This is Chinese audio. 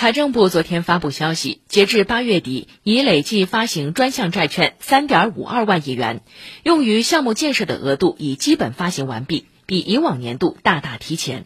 财政部昨天发布消息截至八月底已累计发行专项债券三点五二万亿元用于项目建设的额度已基本发行完毕比以往年度大大提前。